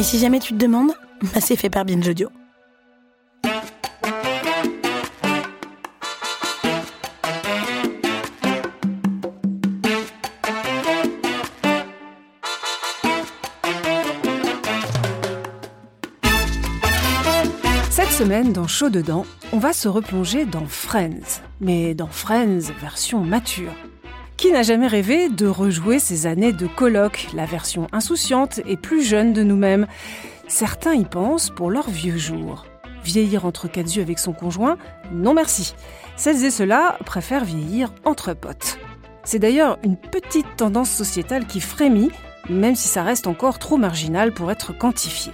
Et si jamais tu te demandes, bah c'est fait par Binge. Cette semaine, dans Chaud dedans, on va se replonger dans Friends, mais dans Friends version mature. Qui n'a jamais rêvé de rejouer ces années de colloque, la version insouciante et plus jeune de nous-mêmes Certains y pensent pour leurs vieux jours. Vieillir entre quatre yeux avec son conjoint? Non merci. Celles et ceux-là préfèrent vieillir entre potes. C'est d'ailleurs une petite tendance sociétale qui frémit, même si ça reste encore trop marginal pour être quantifié.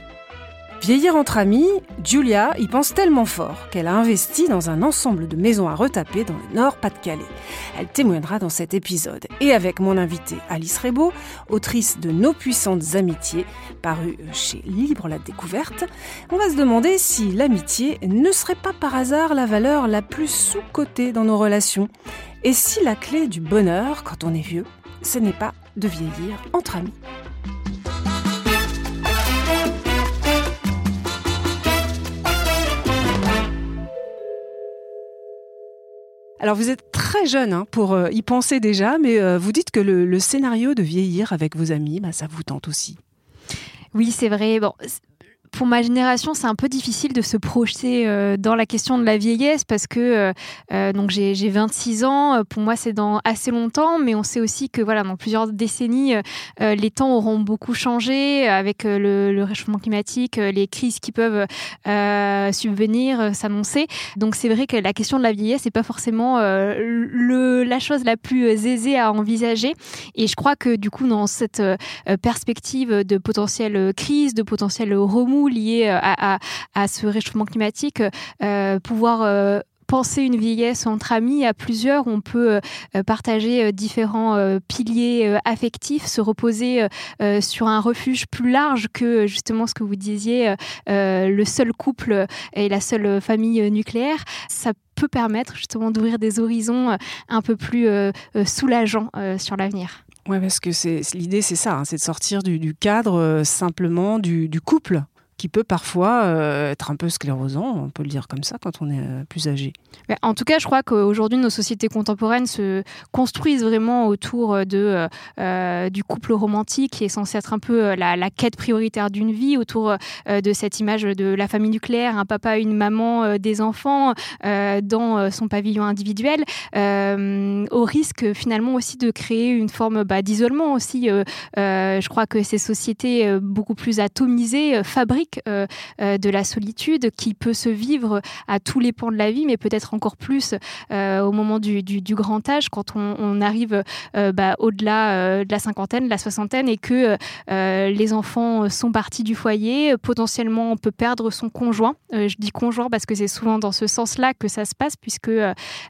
Vieillir entre amis, Julia y pense tellement fort qu'elle a investi dans un ensemble de maisons à retaper dans le Nord-Pas-de-Calais. Elle témoignera dans cet épisode. Et avec mon invitée Alice Rebaud, autrice de Nos puissantes amitiés, paru chez Libre la Découverte, on va se demander si l'amitié ne serait pas par hasard la valeur la plus sous-cotée dans nos relations. Et si la clé du bonheur, quand on est vieux, ce n'est pas de vieillir entre amis. Alors vous êtes très jeune hein, pour euh, y penser déjà, mais euh, vous dites que le, scénario de vieillir avec vos amis, bah, ça vous tente aussi. Oui, c'est vrai. Pour ma génération, c'est un peu difficile de se projeter euh, dans la question de la vieillesse parce que euh, euh donc j'ai 26 ans. Pour moi, c'est dans assez longtemps, mais on sait aussi que voilà, dans plusieurs décennies, euh, les temps auront beaucoup changé avec le, le, réchauffement climatique, les crises qui peuvent subvenir, s'annoncer. Donc c'est vrai que la question de la vieillesse n'est pas forcément le, la chose la plus aisée à envisager. Et je crois que du coup, dans cette perspective de potentielle crise, de potentiel remous liés euh, à, ce réchauffement climatique, euh, pouvoir euh, penser une vieillesse entre amis à plusieurs, on peut partager différents piliers affectifs, se reposer sur un refuge plus large que justement ce que vous disiez, le seul couple et la seule famille nucléaire. Ça peut permettre justement d'ouvrir des horizons un peu plus soulageants sur l'avenir. Ouais, parce que l'idée, c'est ça, hein, c'est de sortir du, cadre simplement du couple qui peut parfois euh, être un peu sclérosant, on peut le dire comme ça, quand on est euh, plus âgé. En tout cas, je crois qu'aujourd'hui, nos sociétés contemporaines se construisent vraiment autour de, euh, du couple romantique, qui est censé être un peu la, la quête prioritaire d'une vie, autour de cette image de la famille nucléaire, un papa, une maman, des enfants, dans son pavillon individuel, au risque finalement aussi de créer une forme bah, d'isolement aussi. je crois que ces sociétés beaucoup plus atomisées fabriquent euh, euh, de la solitude qui peut se vivre à tous les pans de la vie, mais peut-être encore plus euh, au moment du, grand âge, quand on, arrive bah, au-delà de la cinquantaine, de la soixantaine, et que les enfants sont partis du foyer. Potentiellement, on peut perdre son conjoint. je dis conjoint parce que c'est souvent dans ce sens-là que ça se passe, puisque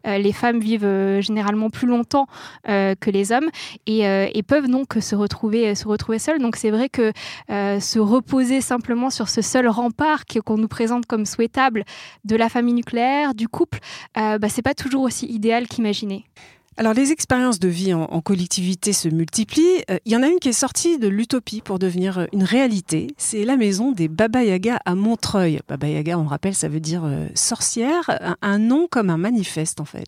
les femmes vivent généralement plus longtemps que les hommes et, peuvent donc se retrouver, se retrouver seules. Donc c'est vrai que se reposer simplement sur ce seul rempart qu'on nous présente comme souhaitable de la famille nucléaire, du couple, euh, bah, c'est pas toujours aussi idéal qu'imaginé. Alors les expériences de vie en, collectivité se multiplient. Euh, il y en a une qui est sortie de l'utopie pour devenir euh, une réalité. C'est la maison des Baba Yaga à Montreuil. Baba Yaga, on rappelle, ça veut dire euh, sorcière, un nom comme un manifeste en fait.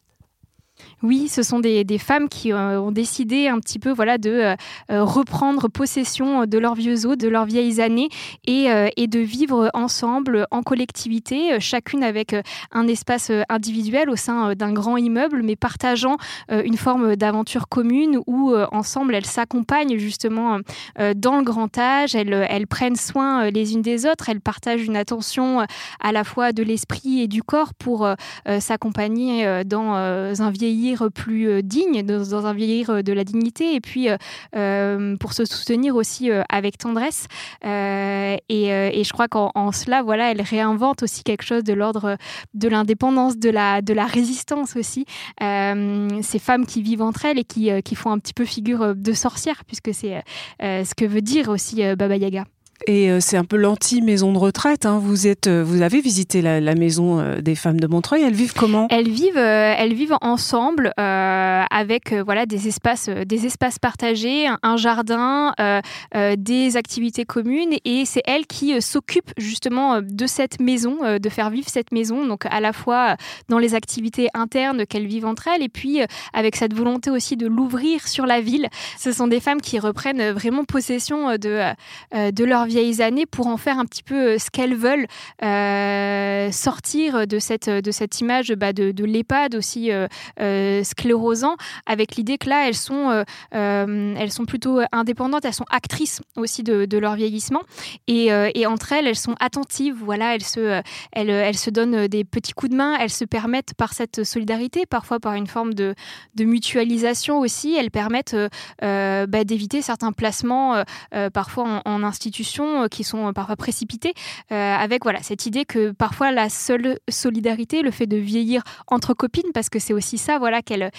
Oui, ce sont des, femmes qui euh, ont décidé un petit peu voilà, de euh, euh reprendre possession de leurs vieux os, de leurs vieilles années et, et de vivre ensemble en collectivité, chacune avec un espace individuel au sein d'un grand immeuble, mais partageant une forme d'aventure commune où ensemble elles s'accompagnent justement dans le grand âge, elles, elles prennent soin les unes des autres, elles partagent une attention à la fois de l'esprit et du corps pour s'accompagner dans un vieillir plus euh, digne, dans, un vieillir euh, de la dignité, et puis euh, pour se soutenir aussi avec tendresse. Et, et, je crois qu'en cela, voilà, elle réinvente aussi quelque chose de l'ordre de l'indépendance, de la, de la résistance aussi. ces femmes qui vivent entre elles et qui, qui font un petit peu figure de sorcière, puisque c'est ce que veut dire aussi Baba Yaga. Et euh, c'est un peu l'anti-maison de retraite. Hein. Vous, êtes, euh, vous avez visité la, maison euh, des femmes de Montreuil. Elles vivent comment? Elles vivent, elles vivent ensemble avec voilà, des, espaces, des espaces partagés, un, jardin, des activités communes. Et c'est elles qui s'occupent justement de cette maison, de faire vivre cette maison. Donc à la fois dans les activités internes qu'elles vivent entre elles et puis avec cette volonté aussi de l'ouvrir sur la ville. Ce sont des femmes qui reprennent vraiment possession de, de leur vieilles années pour en faire un petit peu euh, ce qu'elles veulent, euh, sortir de cette, de cette image bah, de, de l'EHPAD aussi euh, sclérosant, avec l'idée que là, elles sont, elles sont plutôt indépendantes, elles sont actrices aussi de, de leur vieillissement. Et, entre elles, elles sont attentives, voilà, elles se, elles, elles se donnent des petits coups de main, elles se permettent par cette solidarité, parfois par une forme de, de mutualisation aussi, elles permettent bah, d'éviter certains placements, parfois en institution euh, qui sont euh, parfois précipitées, euh, avec voilà cette idée que parfois la seule solidarité, le fait de vieillir entre copines, parce que c'est aussi ça, voilà qu'elles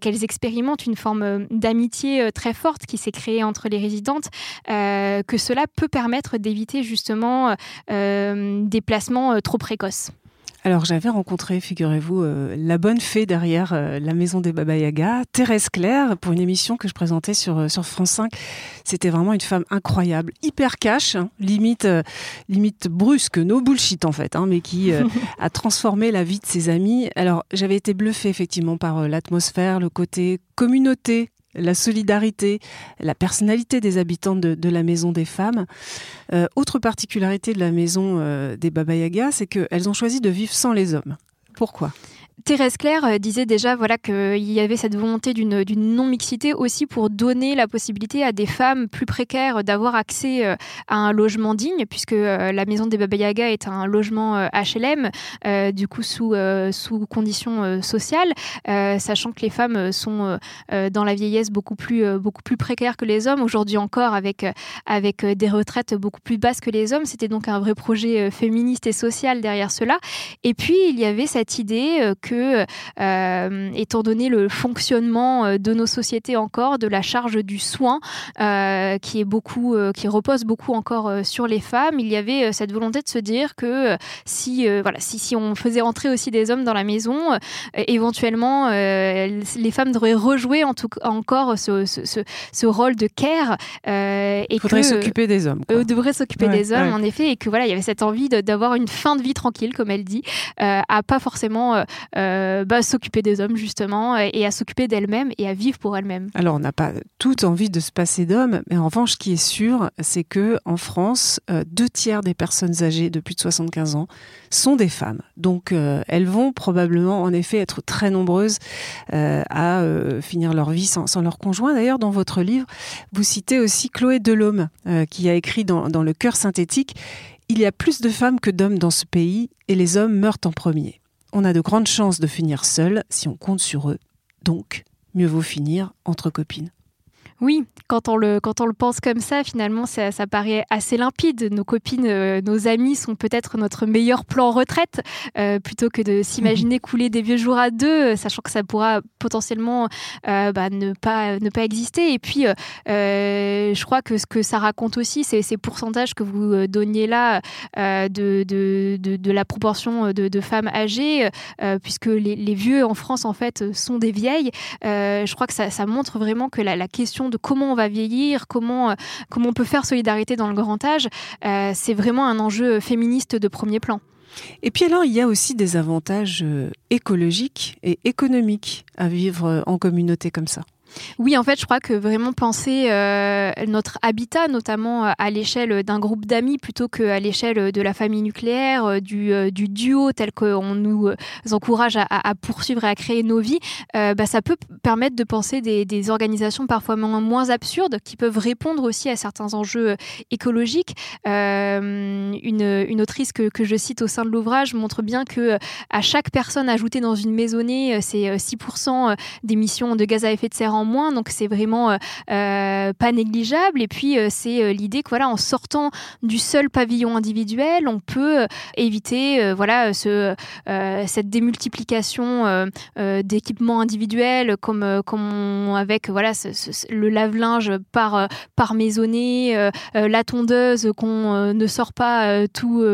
qu'elles expérimentent une forme d'amitié très forte qui s'est créée entre les résidentes, que cela peut permettre d'éviter justement des placements trop précoces. Alors j'avais rencontré, figurez-vous, euh, la bonne fée derrière euh, la maison des Baba Yaga, Thérèse Claire, pour une émission que je présentais sur, euh, sur France 5. C'était vraiment une femme incroyable, hyper cash, hein, limite, limite brusque, no bullshit en fait, hein, mais qui a transformé la vie de ses amis. Alors j'avais été bluffée effectivement par l'atmosphère, le côté communauté la solidarité, la personnalité des habitants de, la maison des femmes. Euh, autre particularité de la maison euh, des Baba Yaga, c'est qu'elles ont choisi de vivre sans les hommes. Pourquoi? Thérèse Claire euh, disait déjà voilà qu'il y avait cette volonté d'une non-mixité aussi pour donner la possibilité à des femmes plus précaires d'avoir accès euh, à un logement digne, puisque euh, la maison des Baba Yaga est un logement HLM, du coup sous, sous conditions sociales, sachant que les femmes sont dans la vieillesse beaucoup plus, beaucoup plus précaires que les hommes, aujourd'hui encore avec, avec des retraites beaucoup plus basses que les hommes. C'était donc un vrai projet féministe et social derrière cela. Et puis il y avait cette idée que que, euh, étant donné le fonctionnement euh, de nos sociétés encore, de la charge du soin euh, qui est beaucoup, qui repose beaucoup encore sur les femmes, il y avait cette volonté de se dire que si, voilà, si, si on faisait entrer aussi des hommes dans la maison, éventuellement les femmes devraient rejouer en tout, encore ce, ce, ce, rôle de care. et il faudrait s'occuper des hommes. Quoi. devraient s'occuper des hommes, en effet, et que voilà, il y avait cette envie d'avoir une fin de vie tranquille, comme elle dit, à pas forcément euh, bah, s'occuper des hommes justement et à s'occuper d'elles-mêmes et à vivre pour elles-mêmes. Alors on n'a pas toute envie de se passer d'hommes, mais en revanche, ce qui est sûr, c'est que en France, euh, deux tiers des personnes âgées de plus de 75 ans sont des femmes. Donc euh, elles vont probablement en effet être très nombreuses à finir leur vie sans, leur conjoint. D'ailleurs, dans votre livre, vous citez aussi Chloé Delhomme, qui a écrit dans, dans Le cœur synthétique il y a plus de femmes que d'hommes dans ce pays et les hommes meurent en premier on a de grandes chances de finir seul si on compte sur eux. Donc, mieux vaut finir entre copines. Oui, quand on le, quand on le pense comme ça, finalement, ça, paraît assez limpide. Nos copines, euh, nos amis sont peut-être notre meilleur plan retraite, euh, plutôt que de s'imaginer couler des vieux jours à deux, sachant que ça pourra potentiellement euh, bah, ne, pas, ne pas exister. Et puis, je crois que ce que ça raconte aussi, c'est ces pourcentages que vous donniez là de, de, de, la proportion de, femmes âgées, puisque les, les, vieux en France, en fait, sont des vieilles. je crois que ça, ça montre vraiment que la, la question de comment on va vieillir, comment, euh, comment on peut faire solidarité dans le grand âge, euh, c'est vraiment un enjeu féministe de premier plan. Et puis alors, il y a aussi des avantages euh, écologiques et économiques à vivre en communauté comme ça. Oui, en fait, je crois que vraiment penser euh, notre habitat, notamment euh, à l'échelle d'un groupe d'amis plutôt qu'à l'échelle de la famille nucléaire, euh, du, duo tel qu'on nous encourage à, poursuivre et à créer nos vies, bah, ça peut permettre de penser des, organisations parfois moins, absurdes qui peuvent répondre aussi à certains enjeux écologiques. Une, autrice que, je cite au sein de l'ouvrage montre bien que à chaque personne ajoutée dans une maisonnée, c'est 6% d'émissions de gaz à effet de serre moins, donc c'est vraiment pas négligeable. Et puis c'est l'idée que voilà, en sortant du seul pavillon individuel, on peut éviter voilà ce, cette démultiplication d'équipements individuels comme, comme avec voilà le lave-linge par par maisonnée, la tondeuse qu'on ne sort pas tous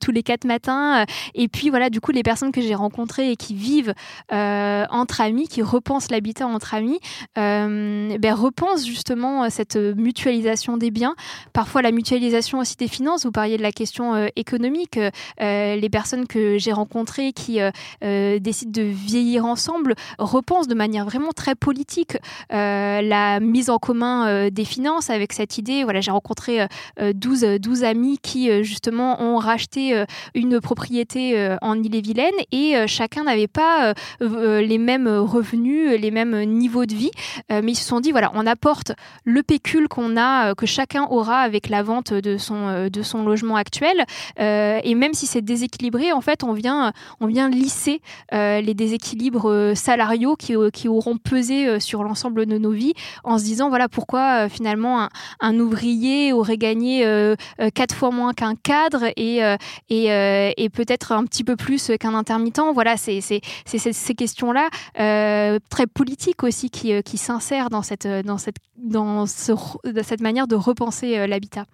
tous les quatre matins. Et puis voilà, du coup, les personnes que j'ai rencontrées et qui vivent entre amis, qui repensent l'habitat entre amis, ben, repensent justement cette mutualisation des biens. Parfois la mutualisation aussi des finances. Vous parliez de la question économique. les personnes que j'ai rencontrées qui décident de vieillir ensemble repensent de manière vraiment très politique la mise en commun des finances avec cette idée. Voilà, j'ai rencontré 12, 12 amis qui justement ont racheté une propriété en Ille-et-Vilaine et chacun n'avait pas les mêmes revenus, les mêmes niveaux de vie, mais ils se sont dit voilà, on apporte le pécule qu'on a, que chacun aura avec la vente de son, de son logement actuel, et même si c'est déséquilibré, en fait, on vient, on vient lisser les déséquilibres salariaux qui, qui auront pesé sur l'ensemble de nos vies, en se disant voilà pourquoi finalement un, ouvrier aurait gagné quatre fois moins qu'un cadre et, et, et peut-être un petit peu plus qu'un intermittent. Voilà, c'est ces questions-là très politiques aussi qui, qui s'insèrent dans cette, dans, cette, manière de repenser l'habitat.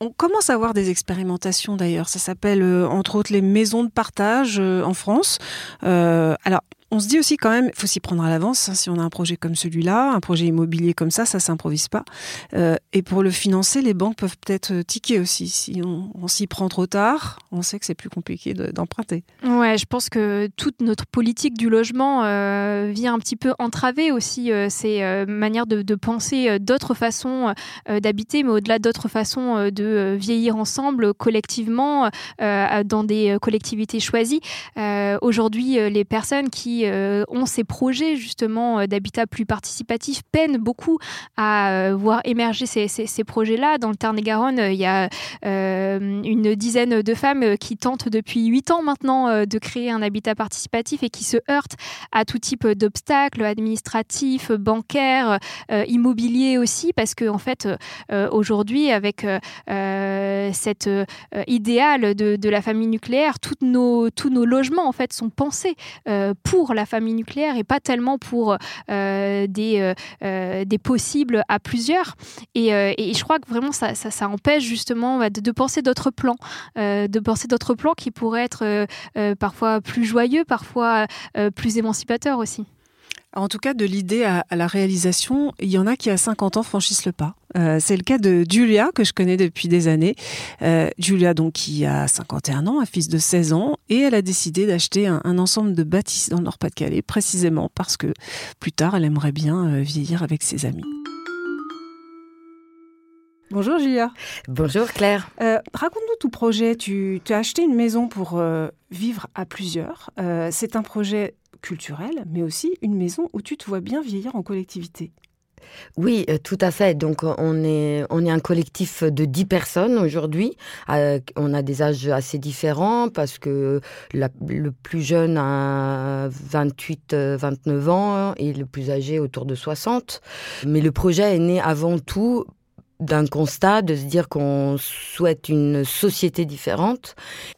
On commence à avoir des expérimentations d'ailleurs. Ça s'appelle entre autres les maisons de partage en France. alors, on se dit aussi quand même, il faut s'y prendre à l'avance. Hein, si on a un projet comme celui-là, un projet immobilier comme ça, ça s'improvise pas. Euh, et pour le financer, les banques peuvent peut-être euh, tiquer aussi. Si on, s'y prend trop tard, on sait que c'est plus compliqué d'emprunter. ouais, je pense que toute notre politique du logement euh, vient un petit peu entraver aussi ces manières de, de penser d'autres façons d'habiter, mais au-delà d'autres façons de vieillir ensemble collectivement dans des collectivités choisies. Aujourd'hui, les personnes qui euh, ont ces projets justement euh, d'habitat plus participatif peinent beaucoup à euh, voir émerger ces, ces, projets-là. Dans le Tarn-et-Garonne, il y a une dizaine de femmes qui tentent depuis huit ans maintenant de créer un habitat participatif et qui se heurtent à tout type d'obstacles administratifs, bancaires, immobiliers aussi, parce que en fait, aujourd'hui, avec cet idéal de, de, la famille nucléaire, nos, tous nos logements en fait sont pensés pour la famille nucléaire et pas tellement pour euh, des, euh, euh, des possibles à plusieurs. Et, et, je crois que vraiment ça, ça, empêche justement de, de penser d'autres plans, de penser d'autres plans qui pourraient être parfois plus joyeux, parfois plus émancipateurs aussi. En tout cas, de l'idée à, la réalisation, il y en a qui à 50 ans franchissent le pas. Euh, c'est le cas de Julia, que je connais depuis des années. Euh, Julia, donc, qui a 51 ans, un fils de 16 ans, et elle a décidé d'acheter un, ensemble de bâtisses dans le Nord-Pas-de-Calais, précisément parce que plus tard, elle aimerait bien euh, vieillir avec ses amis. Bonjour Julia. Bonjour Claire. Raconte-nous tout projet. Tu, tu, as acheté une maison pour vivre à plusieurs. c'est un projet culturelle, mais aussi une maison où tu te vois bien vieillir en collectivité. Oui, euh, tout à fait. Donc, on est, on est un collectif de 10 personnes aujourd'hui. Euh, on a des âges assez différents parce que le plus jeune a 28, 29 ans et le plus âgé autour de 60. Mais le projet est né avant tout d'un constat, de se dire qu'on souhaite une société différente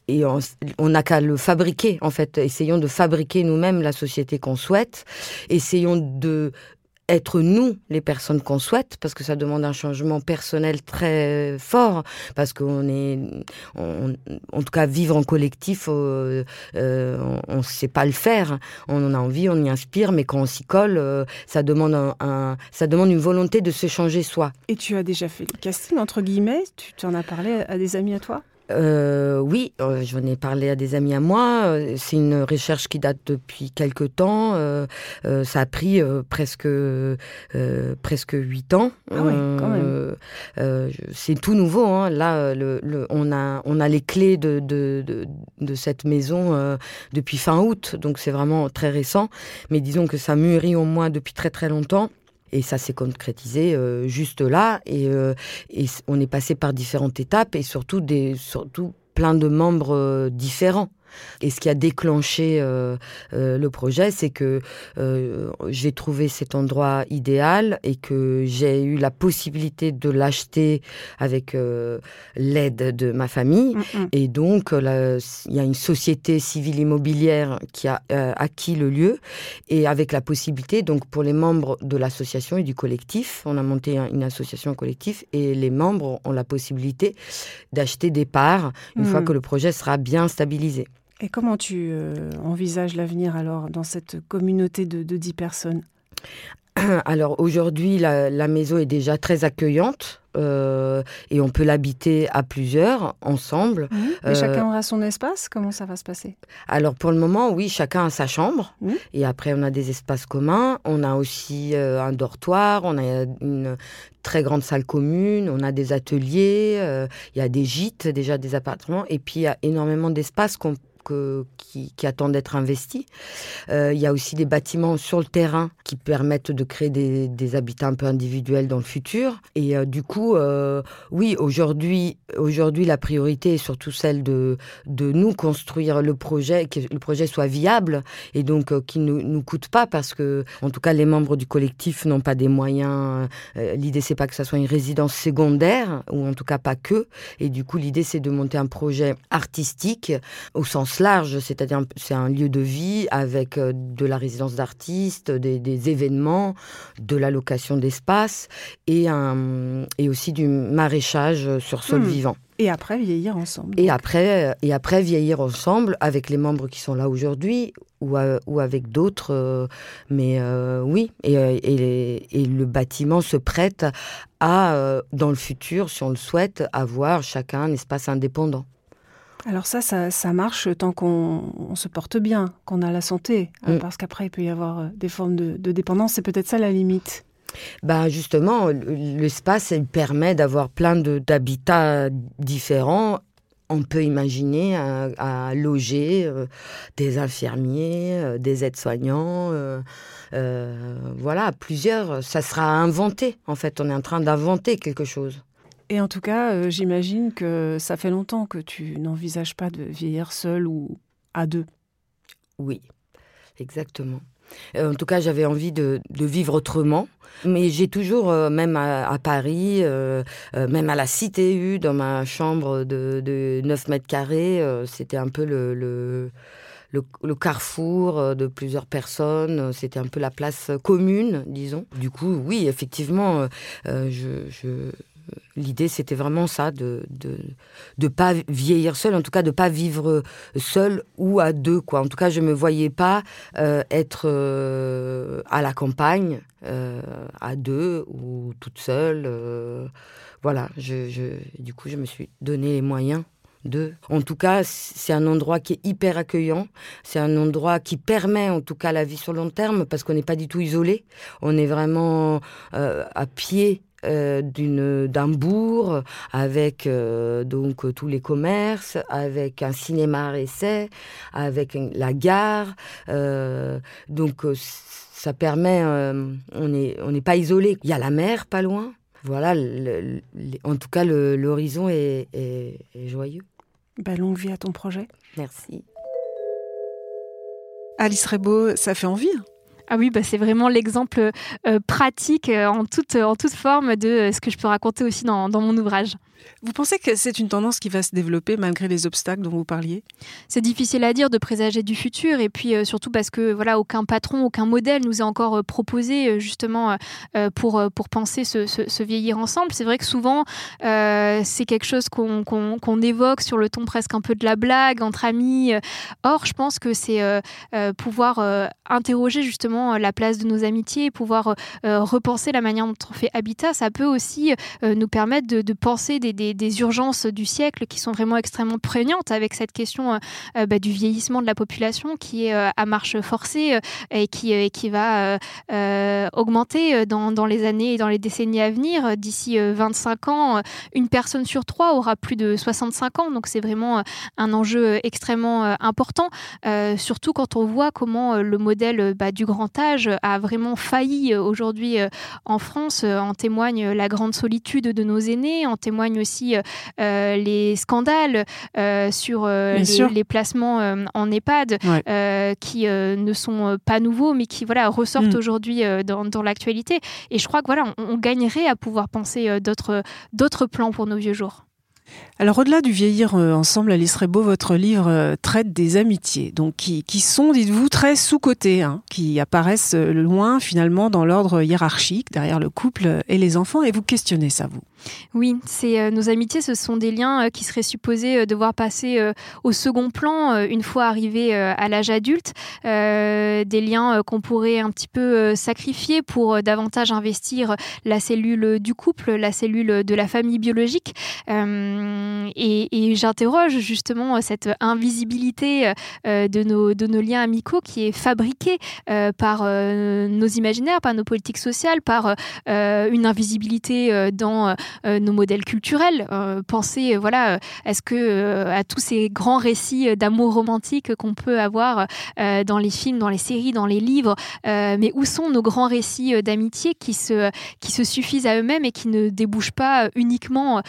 et on n'a qu'à le fabriquer en fait. Essayons de fabriquer nous-mêmes la société qu'on souhaite. Essayons de être nous les personnes qu'on souhaite parce que ça demande un changement personnel très fort parce qu'on est en tout cas vivre en collectif euh, euh, on ne sait pas le faire. On en a envie on y inspire mais quand on s'y colle euh, ça demande un, ça demande une volonté de se changer soi. Et tu as déjà fait le casting entre guillemets tu en as parlé à des amis à toi? Euh, oui, euh, j'en ai parlé à des amis à moi. Euh, c'est une recherche qui date depuis quelque temps. Euh, ça a pris presque presque huit ans. Ah oui, quand même. c'est tout nouveau. Hein. Là, le, on a on a les clés de de, de, de cette maison depuis fin août, donc c'est vraiment très récent. Mais disons que ça mûrit au moins depuis très très longtemps. Et ça s'est concrétisé euh, juste là. Et, euh, et, on est passé par différentes étapes et surtout, des, surtout plein de membres euh, différents. Et ce qui a déclenché le projet, c'est que j'ai trouvé cet endroit idéal et que j'ai eu la possibilité de l'acheter avec l'aide de ma famille. Mm, mm. Et donc, il y a une société civile immobilière qui a acquis le lieu et avec la possibilité, donc pour les membres de l'association et du collectif, on a monté une association collectif et les membres ont la possibilité d'acheter des parts une fois hmm. que le projet sera bien stabilisé. Et comment tu euh, envisages l'avenir alors dans cette communauté de, de 10 personnes? Alors aujourd'hui, la, maison est déjà très accueillante. Euh, et on peut l'habiter à plusieurs, ensemble. Mmh. Et chacun aura son espace Comment ça va se passer? Alors pour le moment, oui, chacun a sa chambre. Mmh. Et après, on a des espaces communs. On a aussi euh, un dortoir, on a une très grande salle commune, on a des ateliers, il y a des gîtes, déjà des appartements. Et puis, il y a énormément d'espaces qu'on qui, attendent d'être investis. Euh, il y a aussi des bâtiments sur le terrain qui permettent de créer des, habitats un peu individuels dans le futur. Et euh, du coup, euh, oui, aujourd'hui, aujourd'hui, la priorité est surtout celle de, nous construire le projet, que le projet soit viable et donc qui ne nous, coûte pas parce que, en tout cas, les membres du collectif n'ont pas des moyens. l'idée, c'est pas que ça soit une résidence secondaire ou en tout cas pas que. Et du coup, l'idée, c'est de monter un projet artistique au sens large, c'est-à-dire c'est un lieu de vie avec euh, de la résidence d'artistes, des, événements, de la location d'espace et, et aussi du maraîchage sur sol hmm. vivant. Et après vieillir ensemble. Et après, et après vieillir ensemble avec les membres qui sont là aujourd'hui ou, ou avec d'autres. Euh, mais euh, oui, et, et, et, le bâtiment se prête à, dans le futur, si on le souhaite, avoir chacun un espace indépendant. Alors ça, ça, marche tant qu'on se porte bien, qu'on a la santé, hein, mm. parce qu'après, il peut y avoir euh, des formes de, dépendance. C'est peut-être ça la limite. Ben justement, l'espace, il permet d'avoir plein d'habitats différents on peut imaginer à, loger euh, des infirmiers, euh, des aides-soignants, voilà, plusieurs. Ça sera inventé, en fait. On est en train d'inventer quelque chose. Et en tout cas, euh, j'imagine que ça fait longtemps que tu n'envisages pas de vieillir seul ou à deux. Oui, exactement. Euh, en tout cas, j'avais envie de, vivre autrement. Mais j'ai toujours, euh, même à, Paris, même à la Cité U, dans ma chambre de, 9 mètres carrés, c'était un peu le, carrefour de plusieurs personnes. C'était un peu la place commune, disons. Du coup, oui, effectivement, je l'idée, c'était vraiment ça, de de, de pas vieillir seul, en tout cas de pas vivre seul ou à deux. Quoi. En tout cas, je me voyais pas euh, être euh, à la campagne euh, à deux ou toute seule. voilà, je, du coup, je me suis donné les moyens de. En tout cas, c'est un endroit qui est hyper accueillant. C'est un endroit qui permet, en tout cas, la vie sur long terme parce qu'on n'est pas du tout isolé. On est vraiment à pied euh, d'une d'un bourg avec euh, donc tous les commerces, avec un cinéma essai, avec la gare. Euh, donc ça permet, on n'est on n'est pas isolé. Il y a la mer pas loin. Voilà, en tout cas l'horizon est, est, joyeux. Bah, longue vie à ton projet. Merci. Alice Rebaud, ça fait envie. Ah oui, bah c'est vraiment l'exemple euh, pratique euh, en, toute, en toute forme de euh, ce que je peux raconter aussi dans, dans mon ouvrage. Vous pensez que c'est une tendance qui va se développer malgré les obstacles dont vous parliez? C'est difficile à dire de présager du futur et puis surtout parce que voilà aucun patron, aucun modèle nous a encore proposé justement pour, pour penser ce, ce, vieillir ensemble. C'est vrai que souvent c'est quelque chose qu'on évoque sur le ton presque un peu de la blague entre amis. Or, je pense que c'est pouvoir interroger justement euh, la place de nos amitiés, pouvoir euh, euh, repenser la manière dont on fait habitat, ça peut aussi nous permettre de, penser des, urgences du siècle qui sont vraiment extrêmement prégnantes avec cette question bah, du vieillissement de la population qui est à marche forcée et qui, qui va augmenter dans, les années et dans les décennies à venir. D'ici 25 ans, une personne sur trois aura plus de 65 ans, donc c'est vraiment un enjeu extrêmement important, surtout quand on voit comment le modèle bah, du grand âge a vraiment failli euh, aujourd'hui euh, en France. Euh, en témoigne la grande solitude de nos aînés, en témoigne aussi les scandales sur les, placements en EHPAD qui ne sont pas nouveaux, mais qui voilà ressortent mm. aujourd'hui dans, l'actualité. Et je crois que voilà, on, on gagnerait à pouvoir penser d'autres d'autres plans pour nos vieux jours. Alors au-delà du vieillir euh, ensemble, Alice Rebaud, votre livre euh, traite des amitiés, donc qui, sont, dites-vous, très sous-cotées, hein, qui apparaissent euh, loin finalement dans l'ordre hiérarchique, derrière le couple et les enfants, et vous questionnez ça, vous? Oui, c'est nos amitiés, ce sont des liens qui seraient supposés devoir passer au second plan une fois arrivés à l'âge adulte, des liens qu'on pourrait un petit peu sacrifier pour davantage investir la cellule du couple, la cellule de la famille biologique. Euh, et, j'interroge justement cette invisibilité euh, de, nos, liens amicaux qui est fabriquée euh, par nos imaginaires, par nos politiques sociales, par une invisibilité dans nos modèles culturels. pensez, voilà, est-ce que à tous ces grands récits d'amour romantique qu'on peut avoir dans les films, dans les séries, dans les livres, mais où sont nos grands récits d'amitié qui se, qui se suffisent à eux-mêmes et qui ne débouchent pas uniquement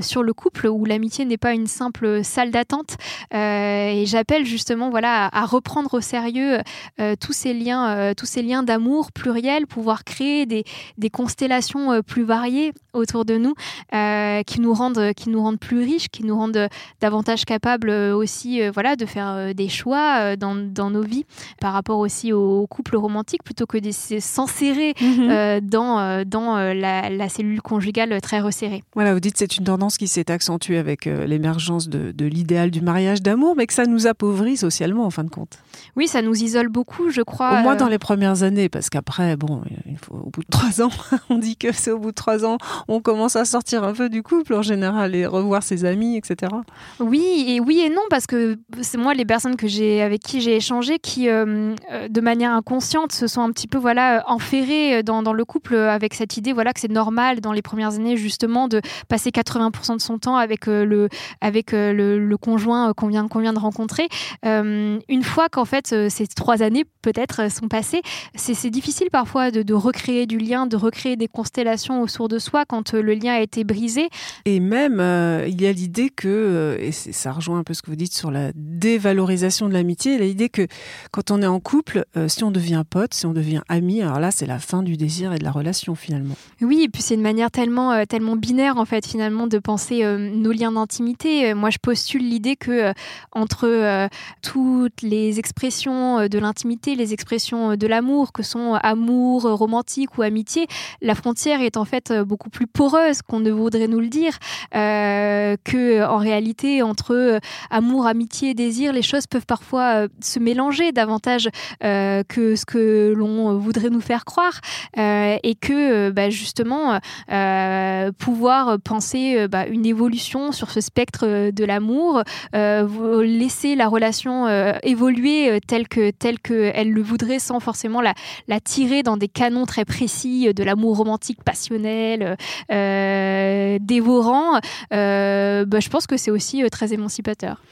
sur le couple où l'amitié n'est pas une simple salle d'attente. Euh, et j'appelle justement voilà, à, reprendre au sérieux euh, tous ces liens, euh, tous ces liens d'amour pluriels, pouvoir créer des, des constellations plus variées autour de nous, qui, nous rendent, qui nous rendent plus riches, qui nous rendent davantage capables aussi voilà, de faire des choix dans, dans, nos vies par rapport aussi au couple romantique, plutôt que de s'enserrer mm dans, dans la, la, cellule conjugale très resserrée. Voilà, vous dites c'est une tendance qui s'est accentuée avec euh, l'émergence de, l'idéal du mariage d'amour, mais que ça nous appauvrit socialement en fin de compte. Oui, ça nous isole beaucoup, je crois. Au moins euh, dans les premières années, parce qu'après, bon, il faut, au bout de trois ans, on dit que c'est au bout de trois ans, on commence à sortir un peu du couple en général et revoir ses amis, etc. Oui, et oui et non, parce que c'est moi les personnes que j'ai avec qui j'ai échangé qui, euh, de manière inconsciente, se sont un petit peu voilà enferrées dans, le couple avec cette idée voilà que c'est normal dans les premières années justement de passer 80% de son temps avec euh, le, avec euh, le, conjoint euh, qu'on vient, qu'on vient de rencontrer. une fois qu'en fait ces trois années peut-être sont passées, c'est difficile parfois de, recréer du lien, de recréer des constellations autour de soi quand le lien a été brisé. Et même, il y a l'idée que, et ça rejoint un peu ce que vous dites sur la dévalorisation de l'amitié, l'idée que quand on est en couple, si on devient pote, si on devient ami, alors là, c'est la fin du désir et de la relation finalement. Oui, et puis c'est une manière tellement, tellement binaire en fait finalement de penser nos liens d'intimité. Euh, moi, je postule l'idée que euh, entre euh, toutes les expressions de l'intimité, les expressions de l'amour, que sont amour, romantique ou amitié, la frontière est en fait beaucoup plus poreuse qu'on ne voudrait nous le dire. que en réalité, entre amour, amitié désir, les choses peuvent parfois se mélanger davantage que ce que l'on voudrait nous faire croire, et que bah, justement pouvoir penser bah, une évolution sur ce spectre euh, de l'amour, euh, laisser la relation euh, évoluer telle que telle que elle le voudrait sans forcément la tirer dans des canons très précis de l'amour romantique passionnel, dévorant. Bah, je pense que c'est aussi très émancipateur.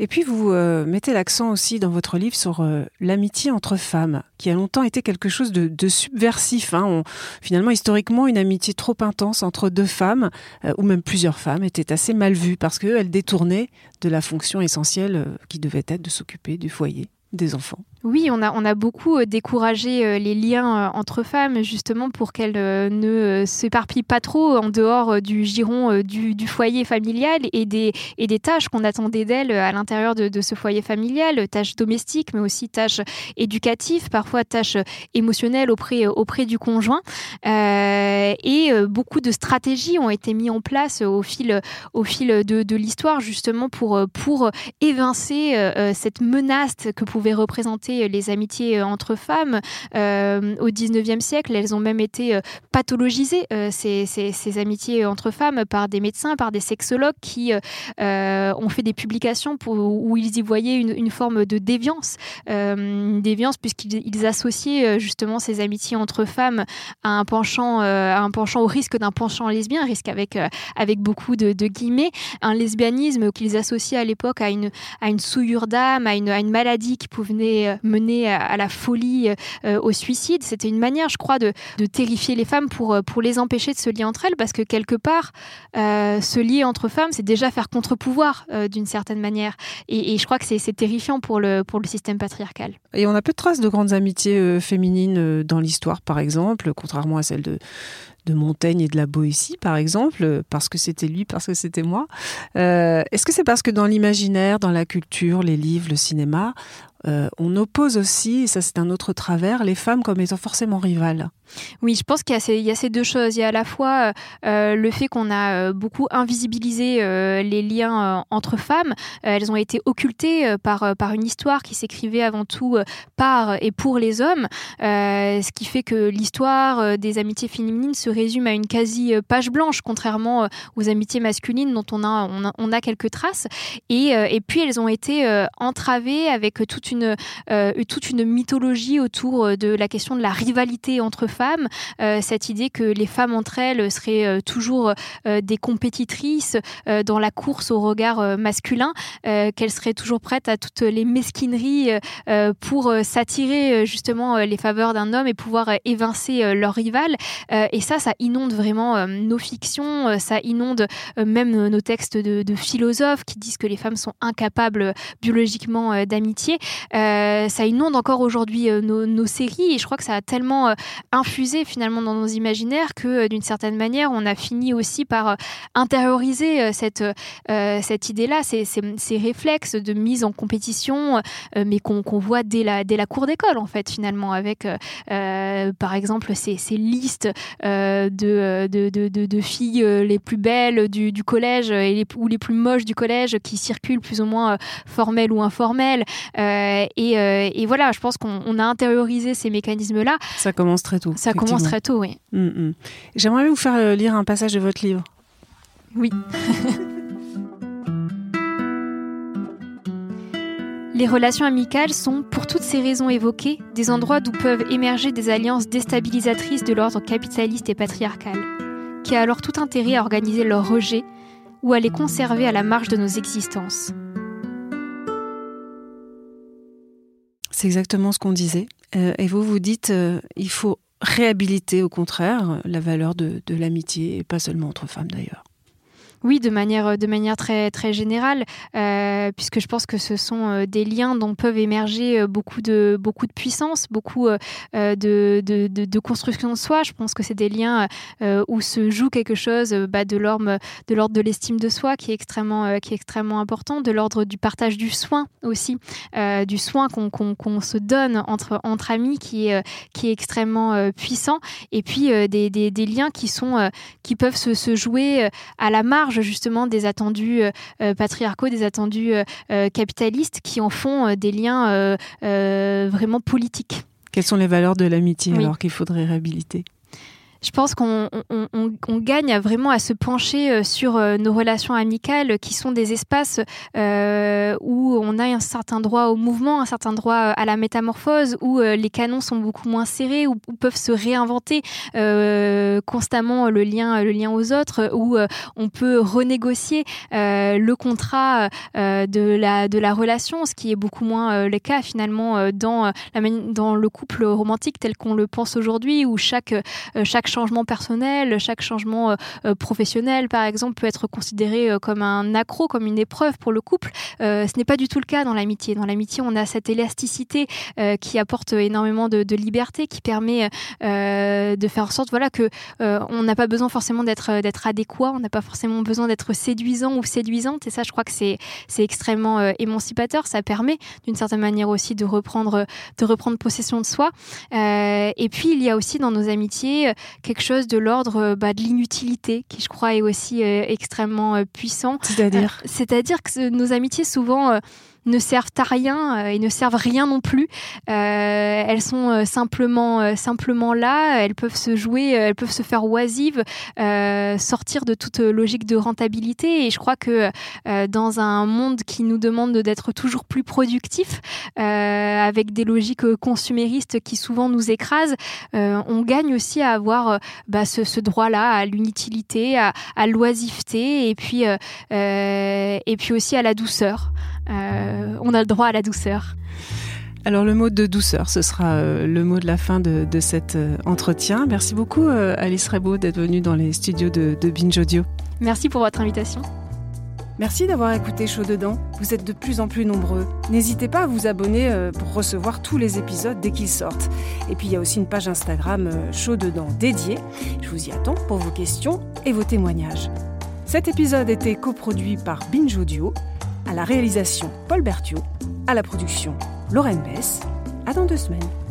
Et puis vous mettez l'accent aussi dans votre livre sur l'amitié entre femmes, qui a longtemps été quelque chose de, subversif. Hein. finalement, historiquement, une amitié trop intense entre deux femmes, ou même plusieurs femmes, était assez mal vue parce qu'elle détournait de la fonction essentielle euh, qui devait être de s'occuper du foyer, des enfants. Oui, on a, beaucoup euh, découragé euh, les liens euh, entre femmes justement pour qu'elles ne s'éparpillent pas trop en dehors du giron du, foyer familial et des, tâches qu'on attendait d'elles à l'intérieur de, ce foyer familial, tâches domestiques mais aussi tâches éducatives, parfois tâches émotionnelles auprès, auprès du conjoint. et beaucoup de stratégies ont été mises en place au fil, au fil de, de l'histoire justement pour, pour évincer cette menace que pouvait représenter euh, les amitiés euh, entre femmes. Euh, au 19e siècle, elles ont même été pathologisées, ces, amitiés entre femmes, par des médecins, par des sexologues qui ont fait des publications où ils y voyaient une, forme de déviance. une déviance puisqu'ils associaient justement ces amitiés entre femmes à un penchant, à un penchant au risque d'un penchant lesbien, risque avec, avec beaucoup de, guillemets, un lesbianisme qu'ils associaient à l'époque à une, à une souillure d'âme, à une, à une maladie qui pouvait mener à, la folie, au suicide. C'était une manière, je crois, de, terrifier les femmes pour, pour les empêcher de se lier entre elles, parce que quelque part, se lier entre femmes, c'est déjà faire contre-pouvoir d'une certaine manière. Et, je crois que c'est terrifiant pour le, pour le système patriarcal. Et on a peu de traces de grandes amitiés féminines dans l'histoire, par exemple, contrairement à celle de, de Montaigne et de la Boétie, par exemple, parce que c'était lui, parce que c'était moi. Euh, est-ce que c'est parce que dans l'imaginaire, dans la culture, les livres, le cinéma, euh, on oppose aussi, et ça c'est un autre travers, les femmes comme étant forcément rivales? Oui, je pense qu'il y, a ces deux choses. Il y a à la fois euh, le fait qu'on a beaucoup invisibilisé les liens entre femmes. elles ont été occultées par, une histoire qui s'écrivait avant tout par et pour les hommes, ce qui fait que l'histoire des amitiés féminines se résume à une quasi page blanche, contrairement aux amitiés masculines dont on a, quelques traces. Et, et, puis elles ont été entravées avec toute une, toute une mythologie autour de la question de la rivalité entre femmes, euh, cette idée que les femmes entre elles seraient euh, toujours euh, des compétitrices dans la course au regard masculin, qu'elles seraient toujours prêtes à toutes les mesquineries pour s'attirer justement les faveurs d'un homme et pouvoir évincer leur rival. et ça, ça inonde vraiment nos fictions, ça inonde même nos textes de, philosophes qui disent que les femmes sont incapables biologiquement d'amitié. ça inonde encore aujourd'hui nos, séries et je crois que ça a tellement infusé finalement dans nos imaginaires que euh, d'une certaine manière, on a fini aussi par euh, intérioriser euh, cette, cette idée-là, ces, ces, réflexes de mise en compétition, mais qu'on voit dès la, dès la cour d'école, en fait, finalement, avec, par exemple, ces, ces listes de, de, de, filles les plus belles du, collège ou les plus moches du collège qui circulent plus ou moins formelles ou informelles. et, et voilà, je pense qu'on a intériorisé ces mécanismes-là. Ça commence très tôt. Ça commence très tôt, oui. Mm, mm. J'aimerais vous faire euh, lire un passage de votre livre. Oui. Les relations amicales sont, pour toutes ces raisons évoquées, des endroits d'où peuvent émerger des alliances déstabilisatrices de l'ordre capitaliste et patriarcal, qui a alors tout intérêt à organiser leur rejet ou à les conserver à la marge de nos existences. C'est exactement ce qu'on disait. Euh, et vous, vous dites, euh, il faut réhabiliter au contraire la valeur de, l'amitié, et pas seulement entre femmes d'ailleurs. Oui, de manière, de manière très, très générale, euh, puisque je pense que ce sont euh, des liens dont peuvent émerger euh, beaucoup de, beaucoup de puissance, beaucoup de, de, de, construction de soi. Je pense que c'est des liens où se joue quelque chose bah, de l'ordre de, l'estime de soi qui est extrêmement, qui est extrêmement important, de l'ordre du partage du soin aussi, du soin qu'on se donne entre, entre amis qui est, qui est extrêmement puissant, et puis des, des, liens qui, sont, qui peuvent se jouer à la marge justement des attendus euh, euh, patriarcaux, des attendus euh, capitalistes qui en font des liens vraiment politiques. Quelles sont les valeurs de l'amitié alors qu'il faudrait réhabiliter? Je pense qu'on gagne vraiment à se pencher euh, sur euh, nos relations amicales qui sont des espaces euh, où on a un certain droit au mouvement, un certain droit à la métamorphose, où les canons sont beaucoup moins serrés, où, peuvent se réinventer constamment le lien, le lien aux autres, où on peut renégocier le contrat de, la, relation, ce qui est beaucoup moins le cas finalement dans le couple romantique tel qu'on le pense aujourd'hui, où chaque, chaque changement personnel, chaque changement euh, euh, professionnel, par exemple, peut être considéré euh, comme un accro, comme une épreuve pour le couple. ce n'est pas du tout le cas dans l'amitié. Dans l'amitié, on a cette élasticité qui apporte énormément de, liberté, qui permet de faire en sorte voilà, que on n'a pas besoin forcément d'être d'être adéquat, on n'a pas forcément besoin d'être séduisant ou séduisante. Et ça, je crois que c'est extrêmement émancipateur. Ça permet d'une certaine manière aussi de reprendre, de reprendre possession de soi. et puis, il y a aussi dans nos amitiés quelque chose de l'ordre euh, bah, de l'inutilité, qui je crois est aussi euh, extrêmement euh, puissant. C'est-à-dire? C'est-à-dire que nos amitiés souvent ne servent à rien euh, et ne servent rien non plus. Euh, elles sont euh, simplement, simplement là, elles peuvent se jouer, elles peuvent se faire oisives, sortir de toute logique de rentabilité. Et je crois que dans un monde qui nous demande d'être toujours plus productif, avec des logiques consuméristes qui souvent nous écrasent, on gagne aussi à avoir bah, ce, droit-là à l'inutilité, à, à l'oisiveté et puis, et puis aussi à la douceur. Euh, on a le droit à la douceur. Alors le mot de douceur, ce sera le mot de la fin de, cet entretien. Merci beaucoup Alice Rebaud d'être venue dans les studios de, de Binge Audio. Merci pour votre invitation. Merci d'avoir écouté Chaud Dedans. Vous êtes de plus en plus nombreux. N'hésitez pas à vous abonner euh, pour recevoir tous les épisodes dès qu'ils sortent. Et puis il y a aussi une page Instagram euh, Chaud Dedans dédiée. Je vous y attends pour vos questions et vos témoignages. Cet épisode était coproduit par Binge Audio, à la réalisation Paul Berthiaud, à la production Lorraine Bess. À dans deux semaines.